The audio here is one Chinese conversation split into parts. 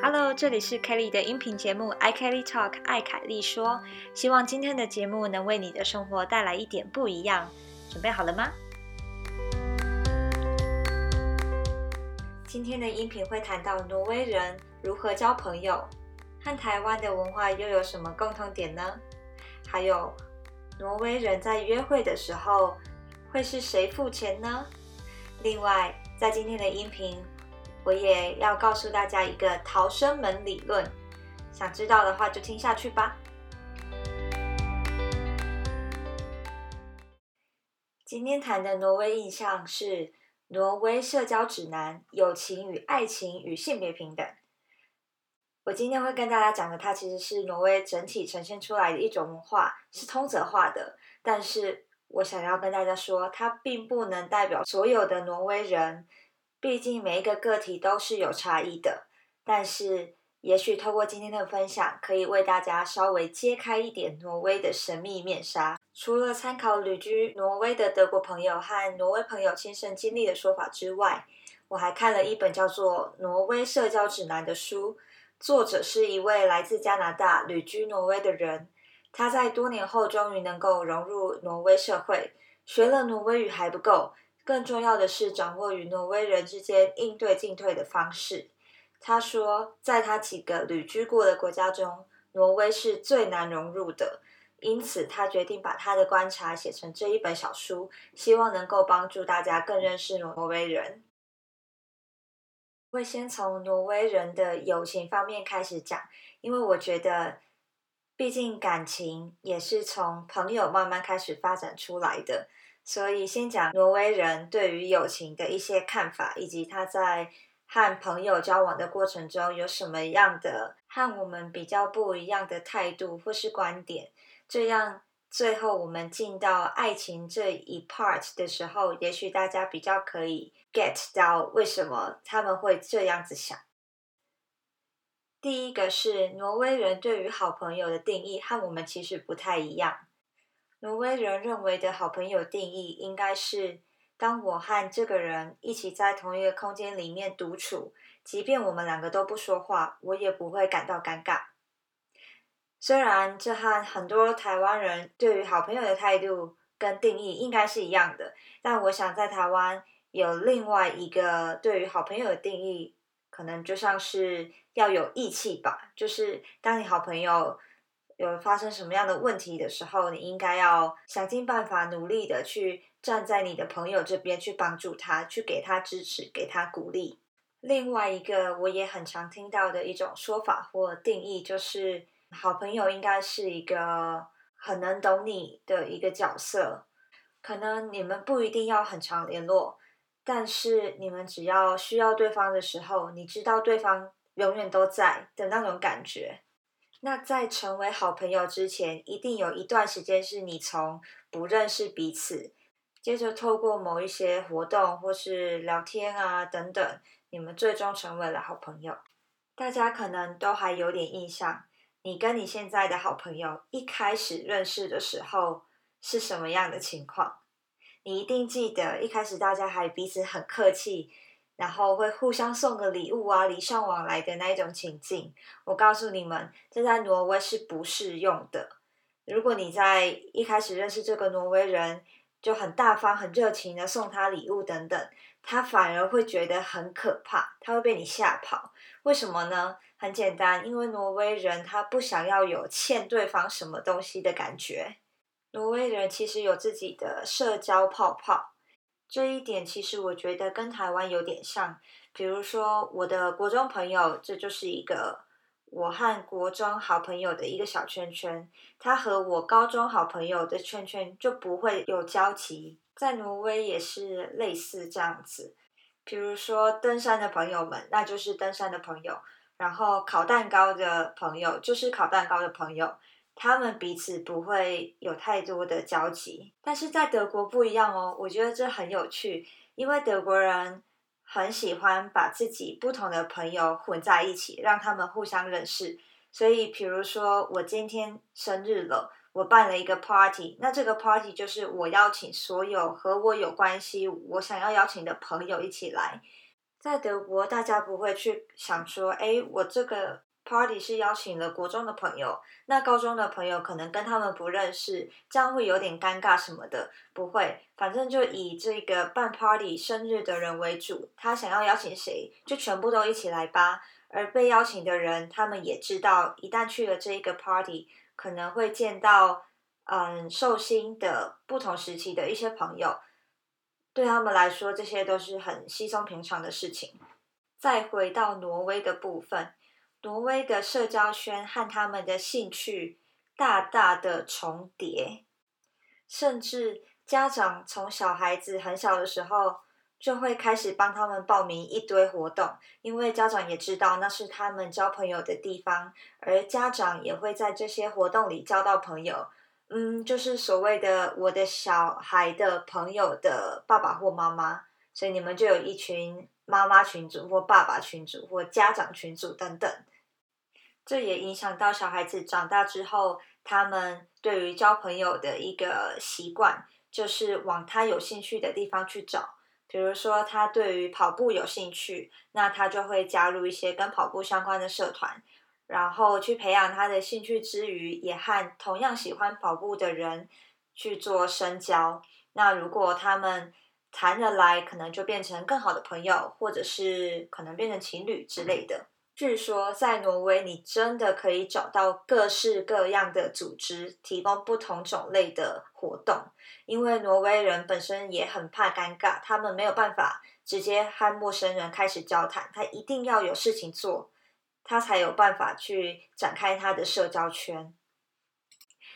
Hello，这里是 Kelly 的音频节目《I Kelly Talk》，爱凯莉说。希望今天的节目能为你的生活带来一点不一样。准备好了吗？今天的音频会谈到挪威人如何交朋友，和台湾的文化又有什么共同点呢？还有，挪威人在约会的时候会是谁付钱呢？另外，在今天的音频。我也要告诉大家一个逃生门理论，想知道的话就听下去吧。今天谈的挪威印象是挪威社交指南：友情与爱情与性别平等。我今天会跟大家讲的，它其实是挪威整体呈现出来的一种文化，是通则化的。但是我想要跟大家说，它并不能代表所有的挪威人。毕竟每一个个体都是有差异的，但是也许透过今天的分享，可以为大家稍微揭开一点挪威的神秘面纱。除了参考旅居挪威的德国朋友和挪威朋友亲身经历的说法之外，我还看了一本叫做《挪威社交指南》的书，作者是一位来自加拿大旅居挪威的人，他在多年后终于能够融入挪威社会，学了挪威语还不够。更重要的是，掌握与挪威人之间应对进退的方式。他说，在他几个旅居过的国家中，挪威是最难融入的。因此，他决定把他的观察写成这一本小书，希望能够帮助大家更认识挪威人。会先从挪威人的友情方面开始讲，因为我觉得，毕竟感情也是从朋友慢慢开始发展出来的。所以，先讲挪威人对于友情的一些看法，以及他在和朋友交往的过程中有什么样的和我们比较不一样的态度或是观点。这样，最后我们进到爱情这一 part 的时候，也许大家比较可以 get 到为什么他们会这样子想。第一个是挪威人对于好朋友的定义和我们其实不太一样。挪威人认为的好朋友定义应该是：当我和这个人一起在同一个空间里面独处，即便我们两个都不说话，我也不会感到尴尬。虽然这和很多台湾人对于好朋友的态度跟定义应该是一样的，但我想在台湾有另外一个对于好朋友的定义，可能就像是要有义气吧，就是当你好朋友。有发生什么样的问题的时候，你应该要想尽办法，努力的去站在你的朋友这边，去帮助他，去给他支持，给他鼓励。另外一个我也很常听到的一种说法或定义，就是好朋友应该是一个很能懂你的一个角色。可能你们不一定要很常联络，但是你们只要需要对方的时候，你知道对方永远都在的那种感觉。那在成为好朋友之前，一定有一段时间是你从不认识彼此，接着透过某一些活动或是聊天啊等等，你们最终成为了好朋友。大家可能都还有点印象，你跟你现在的好朋友一开始认识的时候是什么样的情况？你一定记得，一开始大家还彼此很客气。然后会互相送个礼物啊，礼尚往来的那一种情境。我告诉你们，这在挪威是不适用的。如果你在一开始认识这个挪威人，就很大方、很热情的送他礼物等等，他反而会觉得很可怕，他会被你吓跑。为什么呢？很简单，因为挪威人他不想要有欠对方什么东西的感觉。挪威人其实有自己的社交泡泡。这一点其实我觉得跟台湾有点像，比如说我的国中朋友，这就是一个我和国中好朋友的一个小圈圈，他和我高中好朋友的圈圈就不会有交集。在挪威也是类似这样子，比如说登山的朋友们，那就是登山的朋友，然后烤蛋糕的朋友就是烤蛋糕的朋友。他们彼此不会有太多的交集，但是在德国不一样哦。我觉得这很有趣，因为德国人很喜欢把自己不同的朋友混在一起，让他们互相认识。所以，比如说我今天生日了，我办了一个 party，那这个 party 就是我邀请所有和我有关系、我想要邀请的朋友一起来。在德国，大家不会去想说，哎，我这个 party 是邀请了国中的朋友，那高中的朋友可能跟他们不认识，这样会有点尴尬什么的。不会，反正就以这个办 party 生日的人为主，他想要邀请谁，就全部都一起来吧。而被邀请的人，他们也知道，一旦去了这一个 party，可能会见到嗯寿星的不同时期的一些朋友。对他们来说，这些都是很稀松平常的事情。再回到挪威的部分，挪威的社交圈和他们的兴趣大大的重叠，甚至家长从小孩子很小的时候就会开始帮他们报名一堆活动，因为家长也知道那是他们交朋友的地方，而家长也会在这些活动里交到朋友。嗯，就是所谓的我的小孩的朋友的爸爸或妈妈，所以你们就有一群妈妈群组或爸爸群组或家长群组等等。这也影响到小孩子长大之后，他们对于交朋友的一个习惯，就是往他有兴趣的地方去找。比如说，他对于跑步有兴趣，那他就会加入一些跟跑步相关的社团。然后去培养他的兴趣之余，也和同样喜欢跑步的人去做深交。那如果他们谈得来，可能就变成更好的朋友，或者是可能变成情侣之类的。据说在挪威，你真的可以找到各式各样的组织，提供不同种类的活动。因为挪威人本身也很怕尴尬，他们没有办法直接和陌生人开始交谈，他一定要有事情做。他才有办法去展开他的社交圈。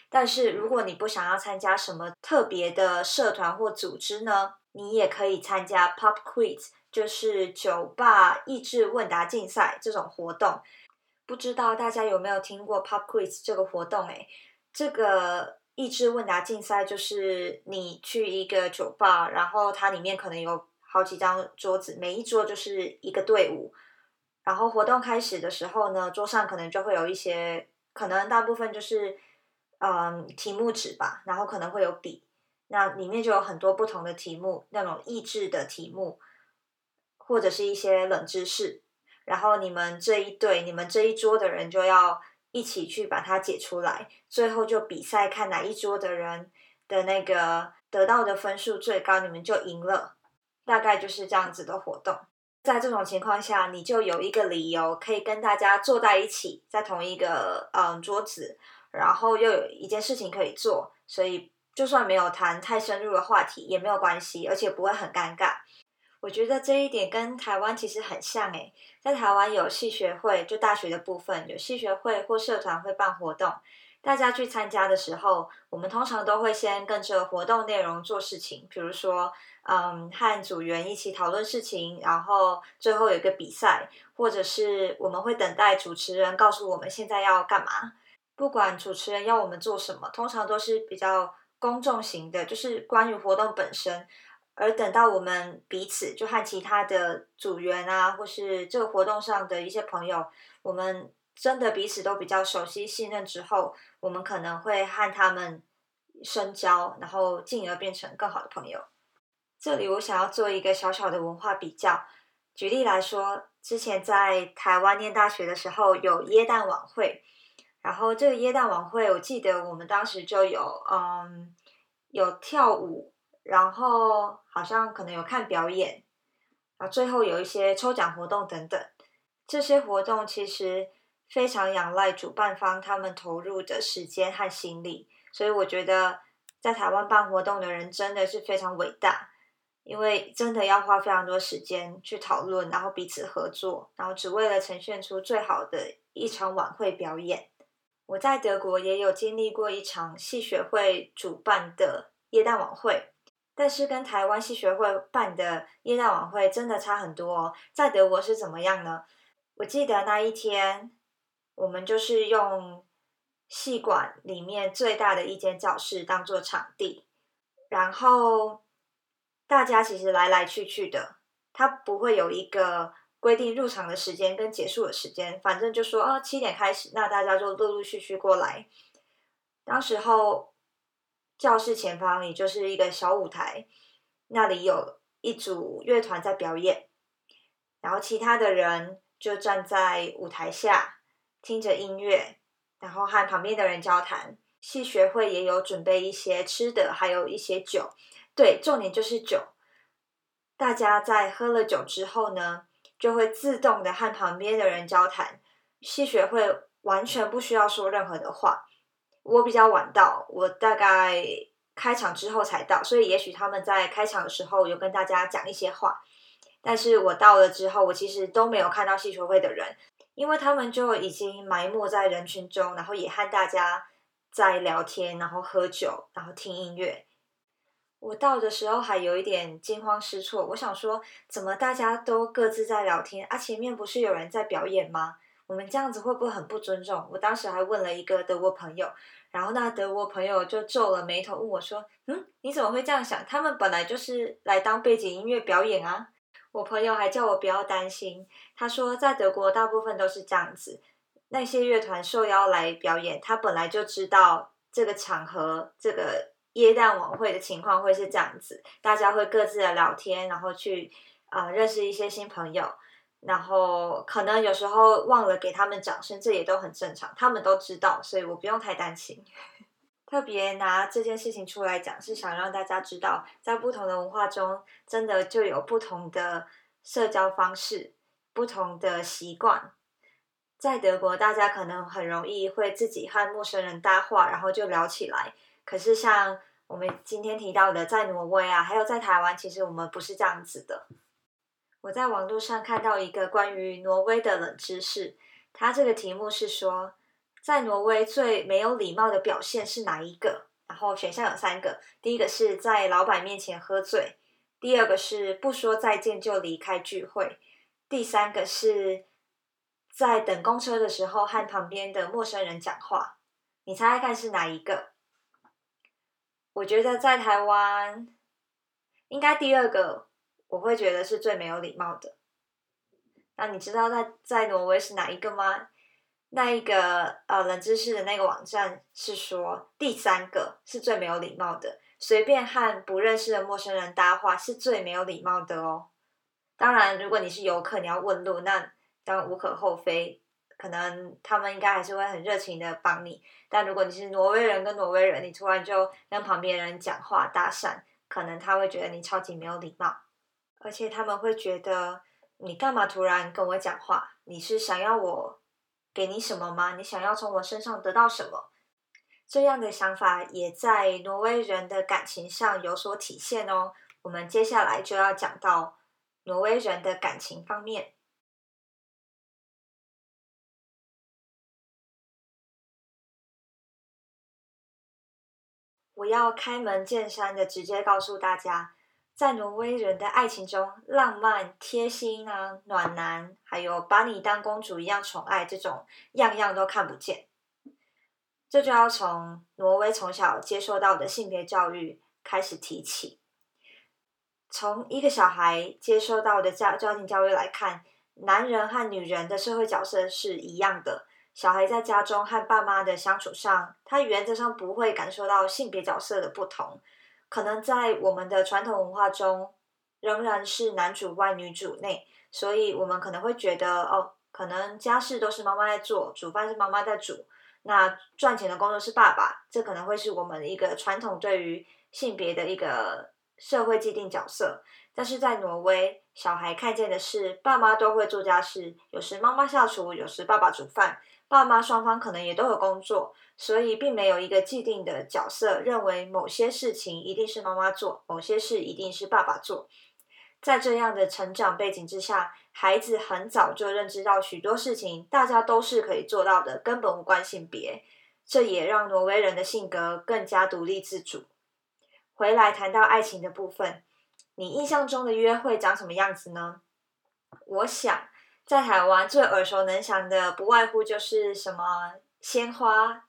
但是，如果你不想要参加什么特别的社团或组织呢？你也可以参加 Pop Quiz，就是酒吧益智问答竞赛这种活动。不知道大家有没有听过 Pop Quiz 这个活动？诶，这个益智问答竞赛就是你去一个酒吧，然后它里面可能有好几张桌子，每一桌就是一个队伍。然后活动开始的时候呢，桌上可能就会有一些，可能大部分就是，嗯，题目纸吧，然后可能会有笔，那里面就有很多不同的题目，那种益智的题目，或者是一些冷知识，然后你们这一队，你们这一桌的人就要一起去把它解出来，最后就比赛看哪一桌的人的那个得到的分数最高，你们就赢了，大概就是这样子的活动。在这种情况下，你就有一个理由可以跟大家坐在一起，在同一个嗯桌子，然后又有一件事情可以做，所以就算没有谈太深入的话题也没有关系，而且不会很尴尬。我觉得这一点跟台湾其实很像诶，在台湾有系学会，就大学的部分有系学会或社团会办活动。大家去参加的时候，我们通常都会先跟着活动内容做事情，比如说，嗯，和组员一起讨论事情，然后最后有一个比赛，或者是我们会等待主持人告诉我们现在要干嘛。不管主持人要我们做什么，通常都是比较公众型的，就是关于活动本身。而等到我们彼此就和其他的组员啊，或是这个活动上的一些朋友，我们。真的彼此都比较熟悉、信任之后，我们可能会和他们深交，然后进而变成更好的朋友。这里我想要做一个小小的文化比较。举例来说，之前在台湾念大学的时候有耶诞晚会，然后这个耶诞晚会，我记得我们当时就有嗯有跳舞，然后好像可能有看表演，然后最后有一些抽奖活动等等。这些活动其实。非常仰赖主办方他们投入的时间和心力，所以我觉得在台湾办活动的人真的是非常伟大，因为真的要花非常多时间去讨论，然后彼此合作，然后只为了呈现出最好的一场晚会表演。我在德国也有经历过一场戏学会主办的耶诞晚会，但是跟台湾戏学会办的耶诞晚会真的差很多哦。在德国是怎么样呢？我记得那一天。我们就是用戏馆里面最大的一间教室当做场地，然后大家其实来来去去的，他不会有一个规定入场的时间跟结束的时间，反正就说啊七点开始，那大家就陆陆续续过来。当时候教室前方也就是一个小舞台，那里有一组乐团在表演。然后其他的人就站在舞台下听着音乐，然后和旁边的人交谈。系学会也有准备一些吃的，还有一些酒。对，重点就是酒。大家在喝了酒之后呢，就会自动的和旁边的人交谈。系学会完全不需要说任何的话。我比较晚到，我大概开场之后才到，所以也许他们在开场的时候有跟大家讲一些话。但是我到了之后，我其实都没有看到戏球会的人，因为他们就已经埋没在人群中，然后也和大家在聊天，然后喝酒，然后听音乐。我到的时候还有一点惊慌失措，我想说，怎么大家都各自在聊天啊？前面不是有人在表演吗？我们这样子会不会很不尊重？我当时还问了一个德国朋友，然后那德国朋友就皱了眉头问我说：“嗯，你怎么会这样想？他们本来就是来当背景音乐表演啊。”我朋友还叫我不要担心，他说在德国大部分都是这样子，那些乐团受邀来表演，他本来就知道这个场合、这个耶诞晚会的情况会是这样子，大家会各自的聊天，然后去啊认识一些新朋友，然后可能有时候忘了给他们掌声，这也都很正常，他们都知道，所以我不用太担心。特别拿这件事情出来讲，是想让大家知道，在不同的文化中，真的就有不同的社交方式、不同的习惯。在德国，大家可能很容易会自己和陌生人搭话，然后就聊起来。可是像我们今天提到的，在挪威啊，还有在台湾，其实我们不是这样子的。我在网络上看到一个关于挪威的冷知识，它这个题目是说。在挪威最没有礼貌的表现是哪一个？然后选项有三个，第一个是在老板面前喝醉，第二个是不说再见就离开聚会，第三个是在等公车的时候和旁边的陌生人讲话。你猜猜看是哪一个？我觉得在台湾应该第二个，我会觉得是最没有礼貌的。那你知道在在挪威是哪一个吗？那一个呃冷知识的那个网站是说，第三个是最没有礼貌的，随便和不认识的陌生人搭话是最没有礼貌的哦。当然，如果你是游客，你要问路，那当然无可厚非，可能他们应该还是会很热情的帮你。但如果你是挪威人跟挪威人，你突然就跟旁边人讲话搭讪，可能他会觉得你超级没有礼貌，而且他们会觉得你干嘛突然跟我讲话？你是想要我？给你什么吗？你想要从我身上得到什么？这样的想法也在挪威人的感情上有所体现哦。我们接下来就要讲到挪威人的感情方面。我要开门见山的直接告诉大家。在挪威人的爱情中，浪漫、贴心啊、暖男，还有把你当公主一样宠爱，这种样样都看不见。这就要从挪威从小接受到的性别教育开始提起。从一个小孩接受到的家家庭教育来看，男人和女人的社会角色是一样的。小孩在家中和爸妈的相处上，他原则上不会感受到性别角色的不同。可能在我们的传统文化中，仍然是男主外女主内，所以我们可能会觉得，哦，可能家事都是妈妈在做，煮饭是妈妈在煮，那赚钱的工作是爸爸，这可能会是我们一个传统对于性别的一个社会既定角色。但是在挪威，小孩看见的是爸妈都会做家事，有时妈妈下厨，有时爸爸煮饭。爸妈双方可能也都有工作，所以并没有一个既定的角色，认为某些事情一定是妈妈做，某些事一定是爸爸做。在这样的成长背景之下，孩子很早就认知到许多事情大家都是可以做到的，根本无关性别。这也让挪威人的性格更加独立自主。回来谈到爱情的部分，你印象中的约会长什么样子呢？我想。在台湾最耳熟能详的，不外乎就是什么鲜花、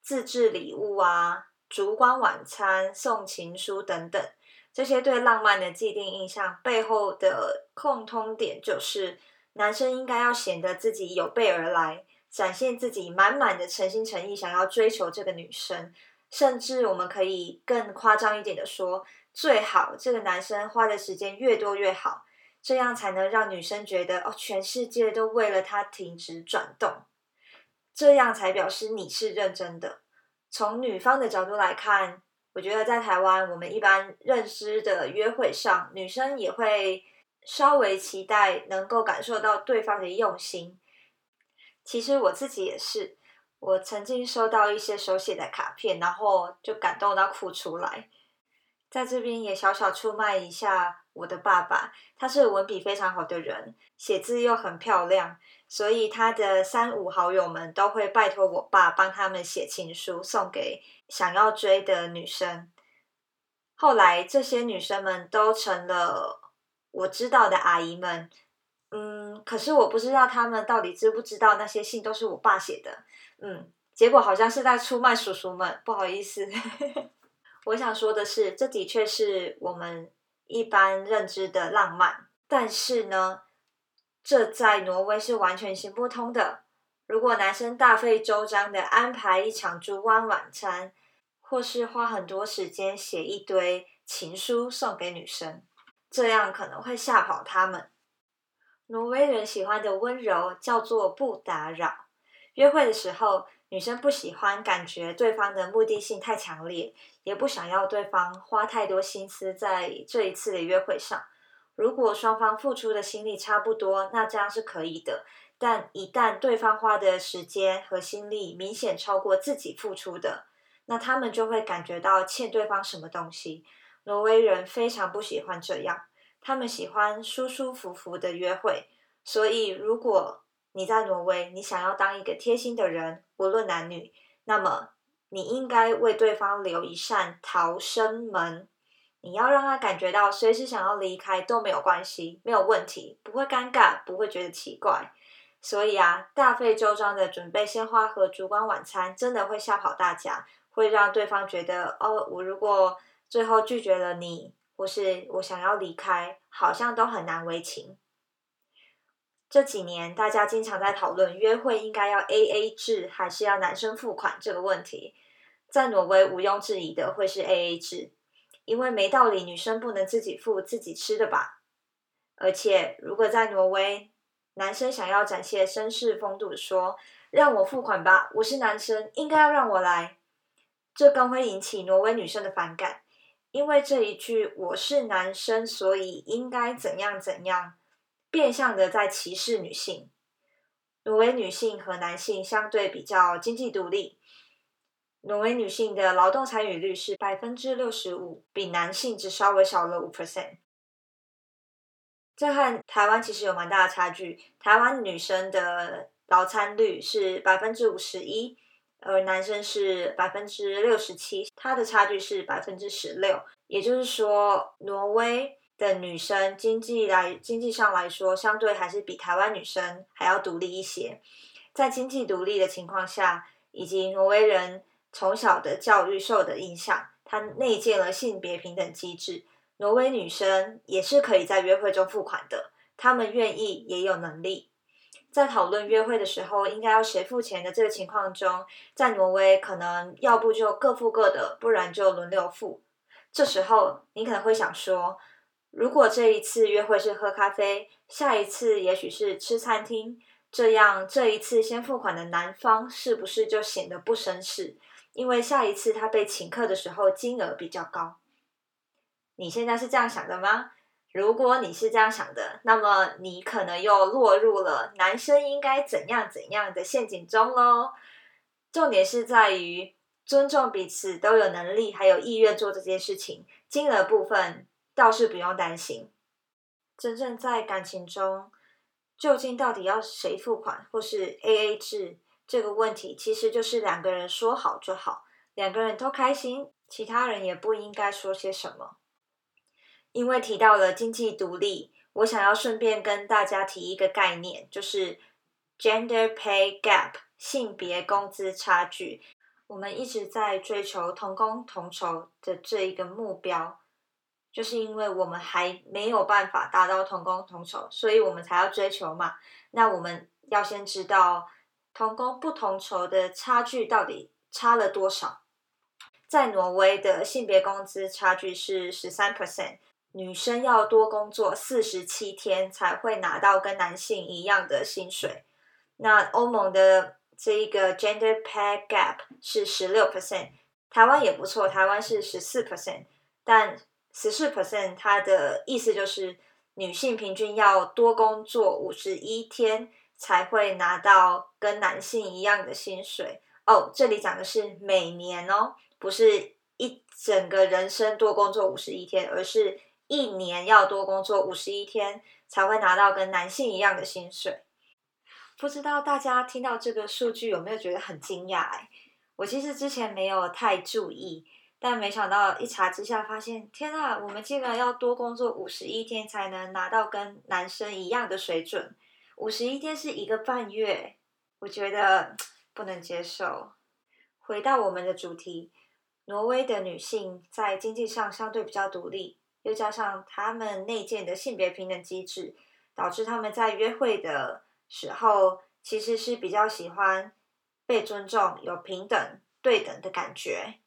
自制礼物啊、烛光晚餐、送情书等等。这些对浪漫的既定印象背后的共通点，就是男生应该要显得自己有备而来，展现自己满满的诚心诚意，想要追求这个女生。甚至我们可以更夸张一点的说，最好这个男生花的时间越多越好。这样才能让女生觉得哦，全世界都为了他停止转动，这样才表示你是认真的。从女方的角度来看，我觉得在台湾，我们一般认知的约会上，女生也会稍微期待能够感受到对方的用心。其实我自己也是，我曾经收到一些手写的卡片，然后就感动到哭出来。在这边也小小出卖一下我的爸爸，他是文笔非常好的人，写字又很漂亮，所以他的三五好友们都会拜托我爸帮他们写情书送给想要追的女生。后来这些女生们都成了我知道的阿姨们，嗯，可是我不知道他们到底知不知道那些信都是我爸写的，嗯，结果好像是在出卖叔叔们，不好意思。我想说的是，这的确是我们一般认知的浪漫，但是呢，这在挪威是完全行不通的。如果男生大费周章的安排一场烛光晚餐，或是花很多时间写一堆情书送给女生，这样可能会吓跑他们。挪威人喜欢的温柔叫做不打扰。约会的时候。女生不喜欢感觉对方的目的性太强烈，也不想要对方花太多心思在这一次的约会上。如果双方付出的心力差不多，那这样是可以的。但一旦对方花的时间和心力明显超过自己付出的，那他们就会感觉到欠对方什么东西。挪威人非常不喜欢这样，他们喜欢舒舒服服的约会。所以如果你在挪威，你想要当一个贴心的人，无论男女，那么你应该为对方留一扇逃生门。你要让他感觉到随时想要离开都没有关系，没有问题，不会尴尬，不会觉得奇怪。所以啊，大费周章的准备鲜花和烛光晚餐，真的会吓跑大家，会让对方觉得哦，我如果最后拒绝了你，或是我想要离开，好像都很难为情。这几年，大家经常在讨论约会应该要 A A 制还是要男生付款这个问题。在挪威，毋庸置疑的会是 A A 制，因为没道理女生不能自己付自己吃的吧？而且，如果在挪威，男生想要展现绅士风度，说让我付款吧，我是男生，应该要让我来，这更会引起挪威女生的反感，因为这一句我是男生，所以应该怎样怎样。变相的在歧视女性。挪威女性和男性相对比较经济独立，挪威女性的劳动参与率是百分之六十五，比男性只稍微少了五 percent。这和台湾其实有蛮大的差距。台湾女生的劳参率是百分之五十一，而男生是百分之六十七，它的差距是百分之十六。也就是说，挪威。的女生经济来经济上来说，相对还是比台湾女生还要独立一些。在经济独立的情况下，以及挪威人从小的教育受的影响，他内建了性别平等机制。挪威女生也是可以在约会中付款的，他们愿意也有能力。在讨论约会的时候应该要谁付钱的这个情况中，在挪威可能要不就各付各的，不然就轮流付。这时候你可能会想说。如果这一次约会是喝咖啡，下一次也许是吃餐厅，这样这一次先付款的男方是不是就显得不绅士？因为下一次他被请客的时候金额比较高。你现在是这样想的吗？如果你是这样想的，那么你可能又落入了男生应该怎样怎样的陷阱中喽。重点是在于尊重彼此都有能力还有意愿做这件事情，金额部分。倒是不用担心，真正在感情中，究竟到底要谁付款，或是 A A 制这个问题，其实就是两个人说好就好，两个人都开心，其他人也不应该说些什么。因为提到了经济独立，我想要顺便跟大家提一个概念，就是 Gender Pay Gap 性别工资差距。我们一直在追求同工同酬的这一个目标。就是因为我们还没有办法达到同工同酬，所以我们才要追求嘛。那我们要先知道同工不同酬的差距到底差了多少。在挪威的性别工资差距是十三 percent，女生要多工作四十七天才会拿到跟男性一样的薪水。那欧盟的这一个 gender pay gap 是十六 percent，台湾也不错，台湾是十四 percent，但十四 percent 它的意思就是女性平均要多工作五十一天才会拿到跟男性一样的薪水。哦，这里讲的是每年哦，不是一整个人生多工作五十一天，而是一年要多工作五十一天才会拿到跟男性一样的薪水。不知道大家听到这个数据有没有觉得很惊讶？哎，我其实之前没有太注意，但没想到一查之下发现，天啊，我们竟然要多工作五十一天才能拿到跟男生一样的水准，五十一天是一个半月，我觉得。不能接受。回到我们的主题，挪威的女性在经济上相对比较独立，又加上他们内建的性别平等机制，导致他们在约会的时候其实是比较喜欢被尊重、有平等对等的感觉。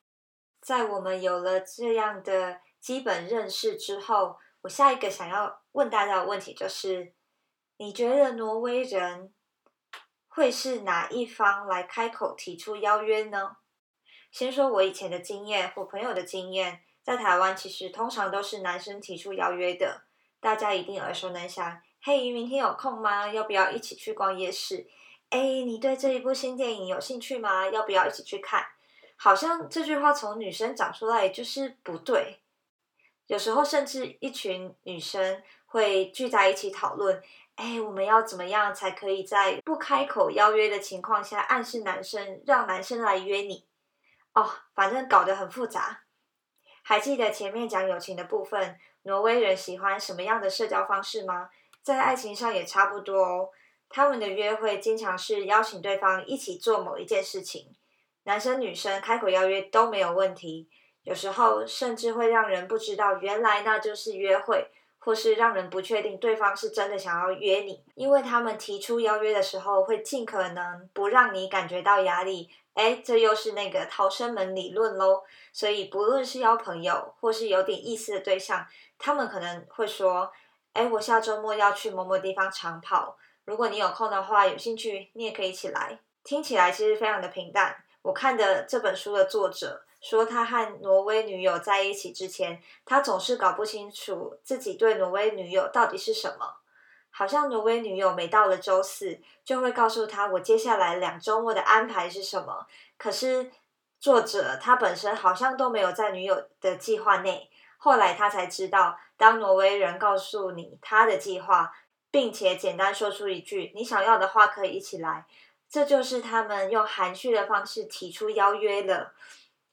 在我们有了这样的基本认识之后，我下一个想要问大家的问题就是：你觉得挪威人？会是哪一方来开口提出邀约呢？先说我以前的经验或朋友的经验，在台湾其实通常都是男生提出邀约的，大家一定耳熟能详。嘿，明天有空吗？要不要一起去逛夜市？哎，你对这一部新电影有兴趣吗？要不要一起去看？好像这句话从女生讲出来就是不对，有时候甚至一群女生会聚在一起讨论。哎，我们要怎么样才可以在不开口邀约的情况下暗示男生，让男生来约你？哦，反正搞得很复杂。还记得前面讲友情的部分，挪威人喜欢什么样的社交方式吗？在爱情上也差不多哦。他们的约会经常是邀请对方一起做某一件事情，男生女生开口邀约都没有问题，有时候甚至会让人不知道原来那就是约会。或是让人不确定对方是真的想要约你，因为他们提出邀约的时候会尽可能不让你感觉到压力。哎，这又是那个逃生门理论喽。所以不论是邀朋友或是有点意思的对象，他们可能会说：“哎，我下周末要去某某地方长跑，如果你有空的话，有兴趣你也可以一起来。”听起来其实非常的平淡。我看的这本书的作者。说他和挪威女友在一起之前，他总是搞不清楚自己对挪威女友到底是什么。好像挪威女友每到了周四，就会告诉他我接下来两周末的安排是什么。可是作者他本身好像都没有在女友的计划内。后来他才知道，当挪威人告诉你他的计划，并且简单说出一句“你想要的话可以一起来”，这就是他们用含蓄的方式提出邀约了。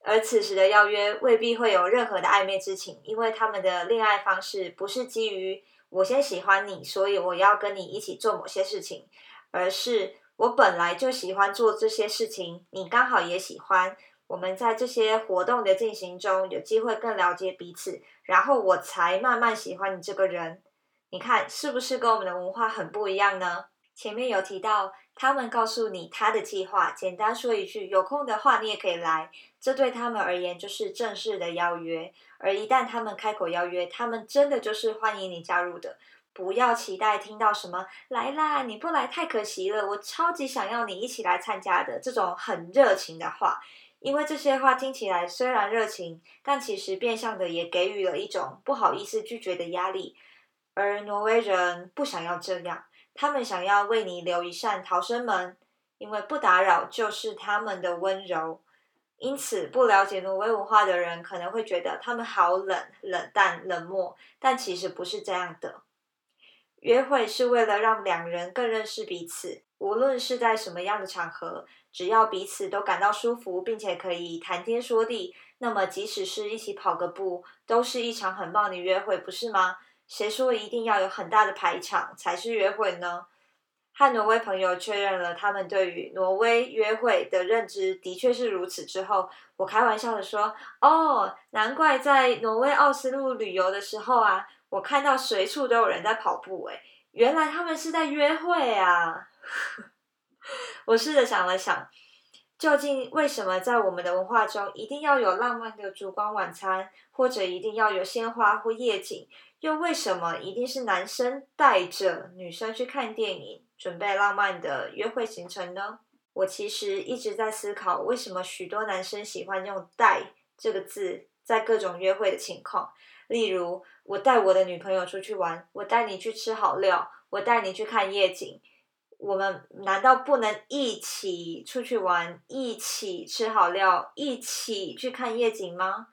而此时的邀约未必会有任何的暧昧之情，因为他们的恋爱方式不是基于我先喜欢你，所以我要跟你一起做某些事情，而是我本来就喜欢做这些事情，你刚好也喜欢，我们在这些活动的进行中有机会更了解彼此，然后我才慢慢喜欢你这个人。你看是不是跟我们的文化很不一样呢？前面有提到，他们告诉你他的计划，简单说一句，有空的话你也可以来。这对他们而言就是正式的邀约。而一旦他们开口邀约，他们真的就是欢迎你加入的。不要期待听到什么来啦，你不来太可惜了，我超级想要你一起来参加的这种很热情的话，因为这些话听起来虽然热情，但其实变相的也给予了一种不好意思拒绝的压力。而挪威人不想要这样。他们想要为你留一扇逃生门，因为不打扰就是他们的温柔。因此，不了解挪威文化的人可能会觉得他们好冷、冷淡、冷漠，但其实不是这样的。约会是为了让两人更认识彼此，无论是在什么样的场合，只要彼此都感到舒服，并且可以谈天说地，那么即使是一起跑个步，都是一场很棒的约会，不是吗？谁说一定要有很大的排场才是约会呢？和挪威朋友确认了他们对于挪威约会的认知的确是如此之后，我开玩笑的说：“哦，难怪在挪威奥斯陆旅游的时候啊，我看到随处都有人在跑步，诶，原来他们是在约会啊！” 我试着想了想，究竟为什么在我们的文化中一定要有浪漫的烛光晚餐，或者一定要有鲜花或夜景？又为什么一定是男生带着女生去看电影，准备浪漫的约会行程呢？我其实一直在思考，为什么许多男生喜欢用“带”这个字，在各种约会的情况，例如我带我的女朋友出去玩，我带你去吃好料，我带你去看夜景。我们难道不能一起出去玩，一起吃好料，一起去看夜景吗？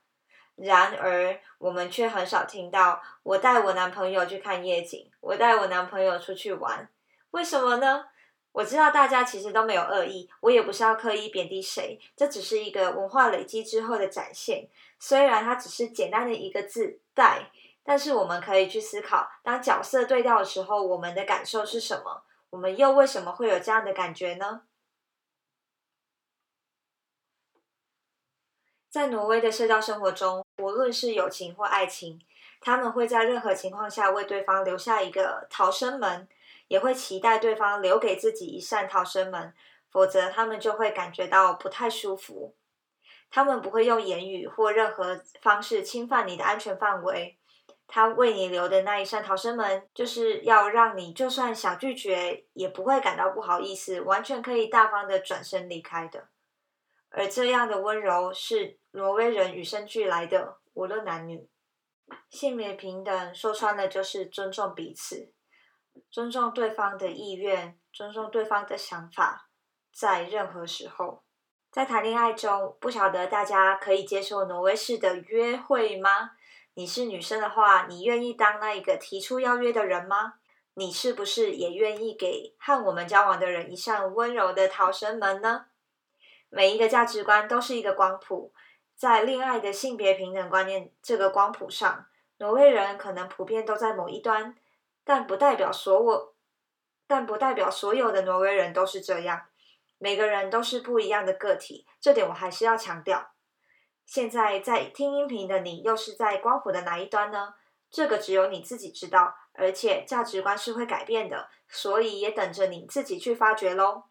然而，我们却很少听到我带我男朋友去看夜景，我带我男朋友出去玩。为什么呢？我知道大家其实都没有恶意，我也不是要刻意贬低谁，这只是一个文化累积之后的展现。虽然它只是简单的一个字“带”，但是我们可以去思考，当角色对调的时候，我们的感受是什么？我们又为什么会有这样的感觉呢？在挪威的社交生活中，无论是友情或爱情，他们会在任何情况下为对方留下一个逃生门，也会期待对方留给自己一扇逃生门，否则他们就会感觉到不太舒服。他们不会用言语或任何方式侵犯你的安全范围。他为你留的那一扇逃生门，就是要让你就算想拒绝，也不会感到不好意思，完全可以大方的转身离开的。而这样的温柔是挪威人与生俱来的，无论男女，性别平等，说穿了就是尊重彼此，尊重对方的意愿，尊重对方的想法，在任何时候，在谈恋爱中，不晓得大家可以接受挪威式的约会吗？你是女生的话，你愿意当那一个提出邀约的人吗？你是不是也愿意给和我们交往的人一扇温柔的逃生门呢？每一个价值观都是一个光谱，在恋爱的性别平等观念这个光谱上，挪威人可能普遍都在某一端，但不代表所有，但不代表所有的挪威人都是这样。每个人都是不一样的个体，这点我还是要强调。现在在听音频的你，又是在光谱的哪一端呢？这个只有你自己知道，而且价值观是会改变的，所以也等着你自己去发掘喽。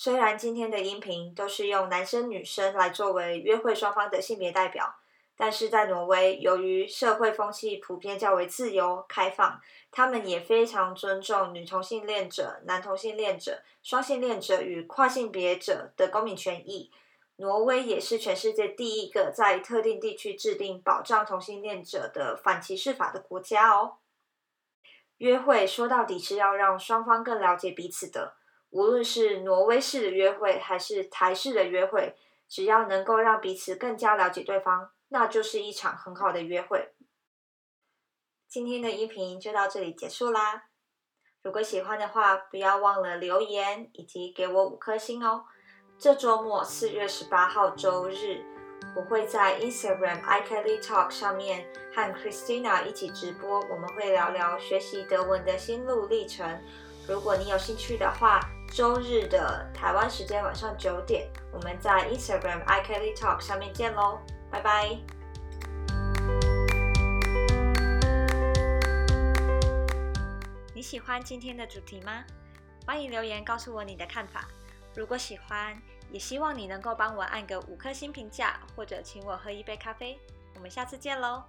虽然今天的音频都是用男生女生来作为约会双方的性别代表，但是在挪威，由于社会风气普遍较为自由开放，他们也非常尊重女同性恋者、男同性恋者、双性恋者与跨性别者的公民权益。挪威也是全世界第一个在特定地区制定保障同性恋者的反歧视法的国家哦。约会说到底是要让双方更了解彼此的，无论是挪威式的约会还是台式的约会，只要能够让彼此更加了解对方，那就是一场很好的约会。今天的音频就到这里结束啦。如果喜欢的话，不要忘了留言以及给我五颗星哦。这周末四月十八号周日，我会在 Instagram i Kelly Talk 上面和 Christina 一起直播，我们会聊聊学习德文的心路历程。如果你有兴趣的话，周日的台湾时间晚上九点，我们在 Instagram i Kelly Talk 上面见喽，拜拜。你喜欢今天的主题吗？欢迎留言告诉我你的看法。如果喜欢，也希望你能够帮我按个五颗星评价，或者请我喝一杯咖啡。我们下次见喽！